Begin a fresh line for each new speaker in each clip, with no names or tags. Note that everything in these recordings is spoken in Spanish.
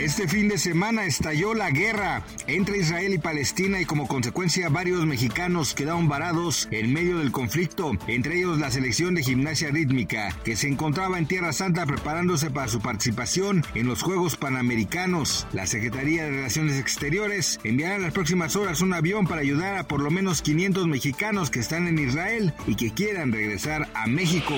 Este fin de semana estalló la guerra entre Israel y Palestina y como consecuencia varios mexicanos quedaron varados en medio del conflicto, entre ellos la selección de gimnasia rítmica que se encontraba en Tierra Santa preparándose para su participación en los Juegos Panamericanos. La Secretaría de Relaciones Exteriores enviará en las próximas horas un avión para ayudar a por lo menos 500 mexicanos que están en Israel y que quieran regresar a México.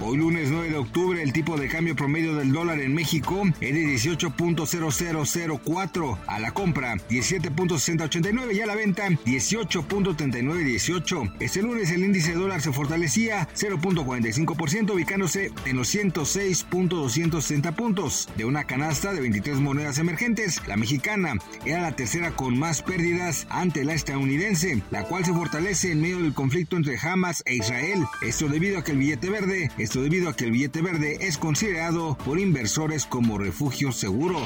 Hoy lunes 9 de octubre el tipo de cambio promedio del dólar en México es de 18. 18.0004 a la compra, 17.6089 y a la venta 18.3918. Este lunes el índice de dólar se fortalecía 0.45% ubicándose en los 106.260 puntos. De una canasta de 23 monedas emergentes, la mexicana era la tercera con más pérdidas ante la estadounidense, la cual se fortalece en medio del conflicto entre Hamas e Israel. Esto debido a que el billete verde, esto debido a que el billete verde es considerado por inversores como refugio seguro.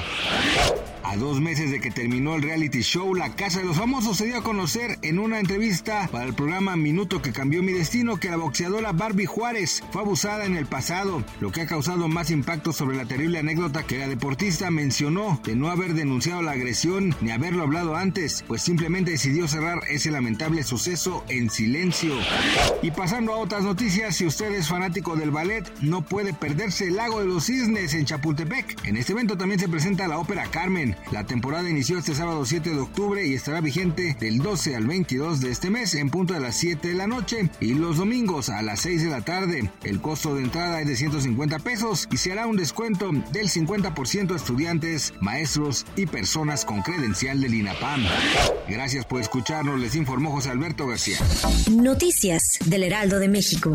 A dos meses de que terminó el reality show La Casa de los Famosos se dio a conocer en una entrevista para el programa Minuto que cambió mi destino que la boxeadora Barbie Juárez fue abusada en el pasado, lo que ha causado más impacto sobre la terrible anécdota que la deportista mencionó de no haber denunciado la agresión ni haberlo hablado antes, pues simplemente decidió cerrar ese lamentable suceso en silencio. Y pasando a otras noticias, si usted es fanático del ballet, no puede perderse el Lago de los Cisnes en Chapultepec. En este evento también se presenta la ópera Carmen. La temporada inició este sábado 7 de octubre y estará vigente del 12 al 22 de este mes en punto de las 7 de la noche y los domingos a las 6 de la tarde. El costo de entrada es de 150 pesos y se hará un descuento del 50% a estudiantes, maestros y personas con credencial del INAPAM. Gracias por escucharnos, les informó José Alberto García.
Noticias del Heraldo de México.